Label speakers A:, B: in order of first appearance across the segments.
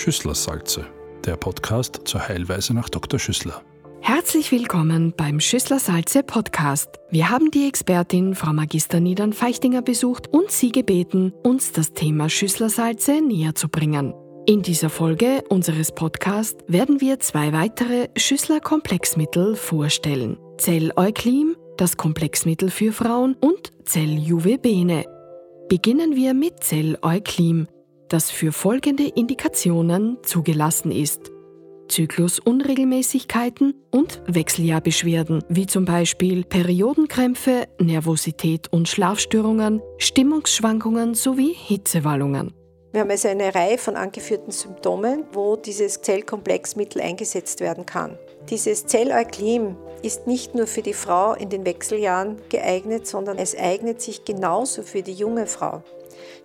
A: Schüsslersalze, der Podcast zur Heilweise nach Dr. Schüssler.
B: Herzlich willkommen beim Schüsslersalze Podcast. Wir haben die Expertin Frau Magister Niedern Feichtinger besucht und sie gebeten, uns das Thema Schüsslersalze näher zu bringen. In dieser Folge unseres Podcasts werden wir zwei weitere Schüssler-Komplexmittel vorstellen. Zell-Euklim, das Komplexmittel für Frauen und Zell-Juvebene. Beginnen wir mit Zell-Euklim, das für folgende Indikationen zugelassen ist. Zyklusunregelmäßigkeiten und Wechseljahrbeschwerden, wie zum Beispiel Periodenkrämpfe, Nervosität und Schlafstörungen, Stimmungsschwankungen sowie Hitzewallungen.
C: Wir haben also eine Reihe von angeführten Symptomen, wo dieses Zellkomplexmittel eingesetzt werden kann. Dieses Zelleuklim ist nicht nur für die Frau in den Wechseljahren geeignet, sondern es eignet sich genauso für die junge Frau.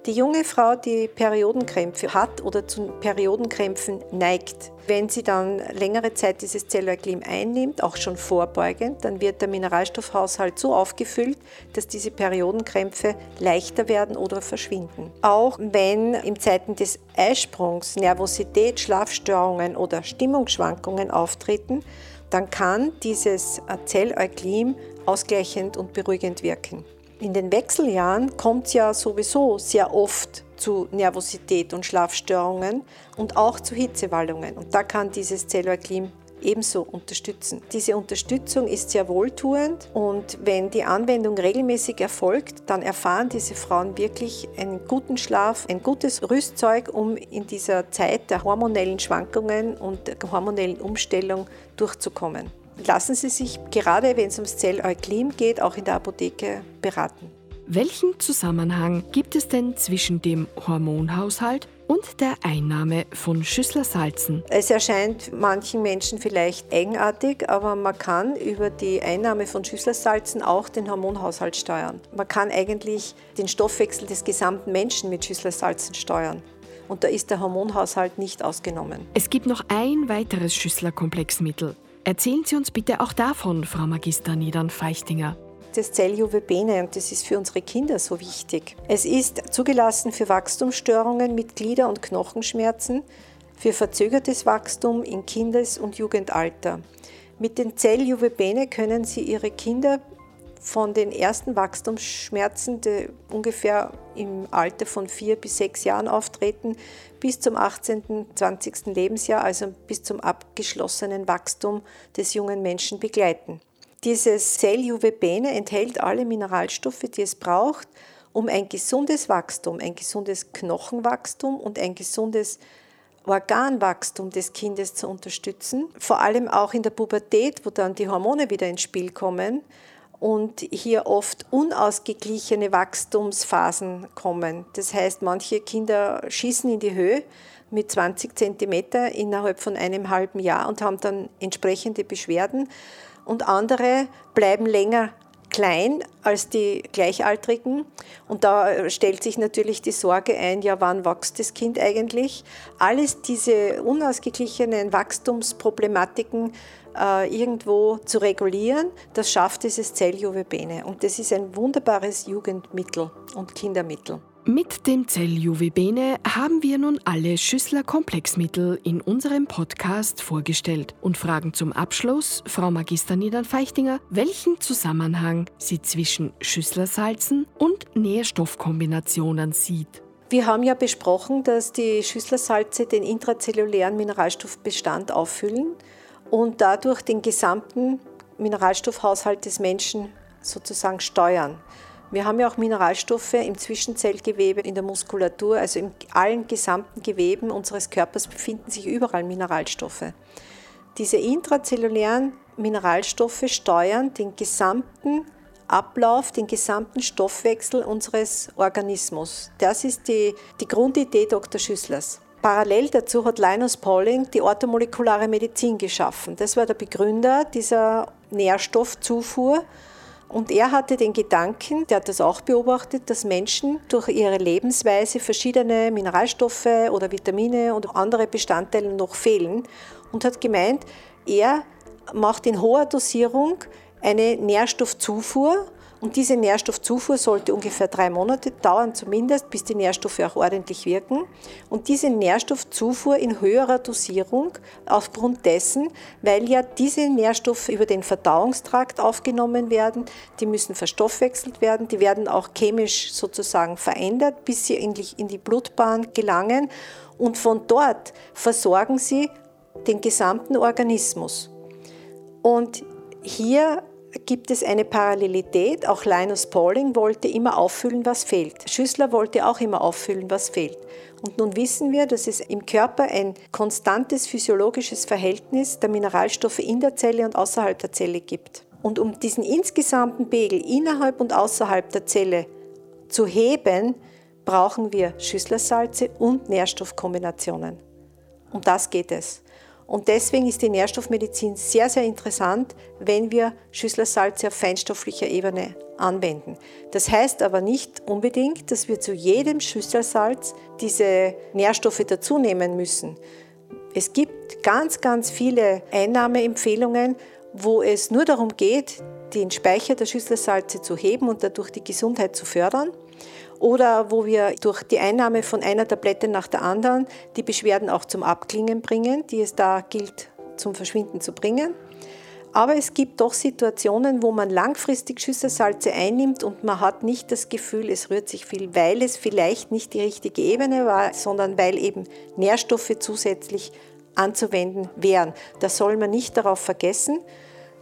C: Die junge Frau, die Periodenkrämpfe hat oder zu Periodenkrämpfen neigt, wenn sie dann längere Zeit dieses Zellularglim einnimmt, auch schon vorbeugend, dann wird der Mineralstoffhaushalt so aufgefüllt, dass diese Periodenkrämpfe leichter werden oder verschwinden. Auch wenn in Zeiten des Eisprungs Nervosität, Schlafstörungen oder Stimmungsschwankungen auftreten, dann kann dieses Zelleuglim ausgleichend und beruhigend wirken. In den Wechseljahren kommt es ja sowieso sehr oft zu Nervosität und Schlafstörungen und auch zu Hitzewallungen. Und da kann dieses Zellularklim ebenso unterstützen. Diese Unterstützung ist sehr wohltuend und wenn die Anwendung regelmäßig erfolgt, dann erfahren diese Frauen wirklich einen guten Schlaf, ein gutes Rüstzeug, um in dieser Zeit der hormonellen Schwankungen und der hormonellen Umstellung durchzukommen lassen Sie sich, gerade wenn es ums Zelleuklim geht, auch in der Apotheke beraten.
B: Welchen Zusammenhang gibt es denn zwischen dem Hormonhaushalt und der Einnahme von Schüsslersalzen?
C: Es erscheint manchen Menschen vielleicht eigenartig, aber man kann über die Einnahme von Schüsslersalzen auch den Hormonhaushalt steuern. Man kann eigentlich den Stoffwechsel des gesamten Menschen mit Schüsslersalzen steuern. Und da ist der Hormonhaushalt nicht ausgenommen.
B: Es gibt noch ein weiteres Schüsslerkomplexmittel, Erzählen Sie uns bitte auch davon, Frau Magister Niedern-Feichtinger.
C: Das Zelljuwebene und das ist für unsere Kinder so wichtig. Es ist zugelassen für Wachstumsstörungen mit Glieder- und Knochenschmerzen, für verzögertes Wachstum in Kindes- und Jugendalter. Mit den Zelljuwebene können Sie Ihre Kinder von den ersten Wachstumsschmerzen, die ungefähr im Alter von vier bis sechs Jahren auftreten, bis zum 18., 20. Lebensjahr, also bis zum abgeschlossenen Wachstum des jungen Menschen begleiten. Dieses Zell-Juvebene enthält alle Mineralstoffe, die es braucht, um ein gesundes Wachstum, ein gesundes Knochenwachstum und ein gesundes Organwachstum des Kindes zu unterstützen, vor allem auch in der Pubertät, wo dann die Hormone wieder ins Spiel kommen und hier oft unausgeglichene Wachstumsphasen kommen. Das heißt, manche Kinder schießen in die Höhe mit 20 Zentimeter innerhalb von einem halben Jahr und haben dann entsprechende Beschwerden und andere bleiben länger klein als die Gleichaltrigen. Und da stellt sich natürlich die Sorge ein, ja, wann wächst das Kind eigentlich? Alles diese unausgeglichenen Wachstumsproblematiken äh, irgendwo zu regulieren, das schafft dieses Zelljuwebene. Und das ist ein wunderbares Jugendmittel und Kindermittel.
B: Mit dem Zell-Juwebene haben wir nun alle Schüssler-Komplexmittel in unserem Podcast vorgestellt und fragen zum Abschluss Frau Magister Niedern-Feichtinger, welchen Zusammenhang sie zwischen Schüsslersalzen und Nährstoffkombinationen sieht.
C: Wir haben ja besprochen, dass die Schüsslersalze den intrazellulären Mineralstoffbestand auffüllen und dadurch den gesamten Mineralstoffhaushalt des Menschen sozusagen steuern. Wir haben ja auch Mineralstoffe im Zwischenzellgewebe, in der Muskulatur, also in allen gesamten Geweben unseres Körpers befinden sich überall Mineralstoffe. Diese intrazellulären Mineralstoffe steuern den gesamten Ablauf, den gesamten Stoffwechsel unseres Organismus. Das ist die, die Grundidee Dr. Schüsslers. Parallel dazu hat Linus Pauling die orthomolekulare Medizin geschaffen. Das war der Begründer dieser Nährstoffzufuhr und er hatte den Gedanken, der hat das auch beobachtet, dass Menschen durch ihre Lebensweise verschiedene Mineralstoffe oder Vitamine und andere Bestandteile noch fehlen und hat gemeint, er macht in hoher Dosierung eine Nährstoffzufuhr Und diese Nährstoffzufuhr sollte ungefähr drei Monate dauern, zumindest, bis die Nährstoffe auch ordentlich wirken. Und diese Nährstoffzufuhr in höherer Dosierung aufgrund dessen, weil ja diese Nährstoffe über den Verdauungstrakt aufgenommen werden, die müssen verstoffwechselt werden, die werden auch chemisch sozusagen verändert, bis sie endlich in die Blutbahn gelangen. Und von dort versorgen sie den gesamten Organismus. Und hier gibt es eine Parallelität. Auch Linus Pauling wollte immer auffüllen, was fehlt. Schüssler wollte auch immer auffüllen, was fehlt. Und nun wissen wir, dass es im Körper ein konstantes physiologisches Verhältnis der Mineralstoffe in der Zelle und außerhalb der Zelle gibt. Und um diesen insgesamten Pegel innerhalb und außerhalb der Zelle zu heben, brauchen wir Schüsslersalze und Nährstoffkombinationen. Um das geht es. Und deswegen ist die Nährstoffmedizin sehr, sehr interessant, wenn wir Schüsslersalze auf feinstofflicher Ebene anwenden. Das heißt aber nicht unbedingt, dass wir zu jedem Schüsselsalz diese Nährstoffe dazunehmen müssen. Es gibt ganz, ganz viele Einnahmeempfehlungen, wo es nur darum geht, den Speicher der Schüsselsalze zu heben und dadurch die Gesundheit zu fördern oder wo wir durch die Einnahme von einer Tablette nach der anderen die Beschwerden auch zum Abklingen bringen, die es da gilt zum Verschwinden zu bringen. Aber es gibt doch Situationen, wo man langfristig Schüsselsalze einnimmt und man hat nicht das Gefühl, es rührt sich viel, weil es vielleicht nicht die richtige Ebene war, sondern weil eben Nährstoffe zusätzlich anzuwenden wären. Das soll man nicht darauf vergessen,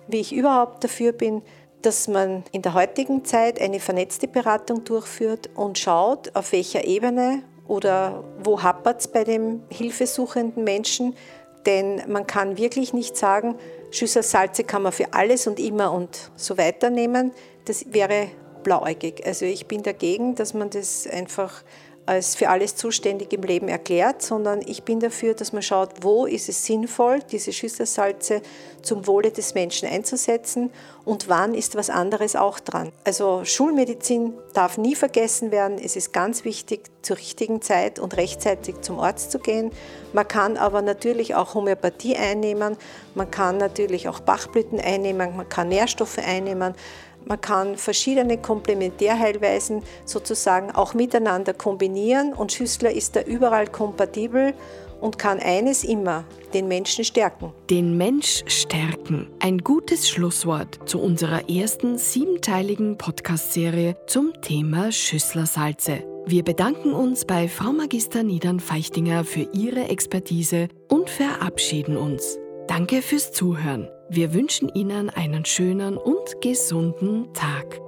C: wie ich überhaupt dafür bin, dass man in der heutigen Zeit eine vernetzte Beratung durchführt und schaut, auf welcher Ebene oder wo hapert es bei dem hilfesuchenden Menschen. Denn man kann wirklich nicht sagen, Schüssel Salze kann man für alles und immer und so weiter nehmen. Das wäre blauäugig. Also ich bin dagegen, dass man das einfach als für alles zuständig im Leben erklärt, sondern ich bin dafür, dass man schaut, wo ist es sinnvoll, diese Schüsselsalze zum Wohle des Menschen einzusetzen und wann ist was anderes auch dran. Also Schulmedizin darf nie vergessen werden. Es ist ganz wichtig, zur richtigen Zeit und rechtzeitig zum Arzt zu gehen. Man kann aber natürlich auch Homöopathie einnehmen, man kann natürlich auch Bachblüten einnehmen, man kann Nährstoffe einnehmen. Man kann verschiedene Komplementärheilweisen sozusagen auch miteinander kombinieren und Schüssler ist da überall kompatibel und kann eines immer, den Menschen stärken.
B: Den Mensch stärken. Ein gutes Schlusswort zu unserer ersten siebenteiligen Podcast-Serie zum Thema Schüsslersalze. Wir bedanken uns bei Frau Magister Niedern-Feichtinger für ihre Expertise und verabschieden uns. Danke fürs Zuhören. Wir wünschen Ihnen einen schönen und gesunden Tag.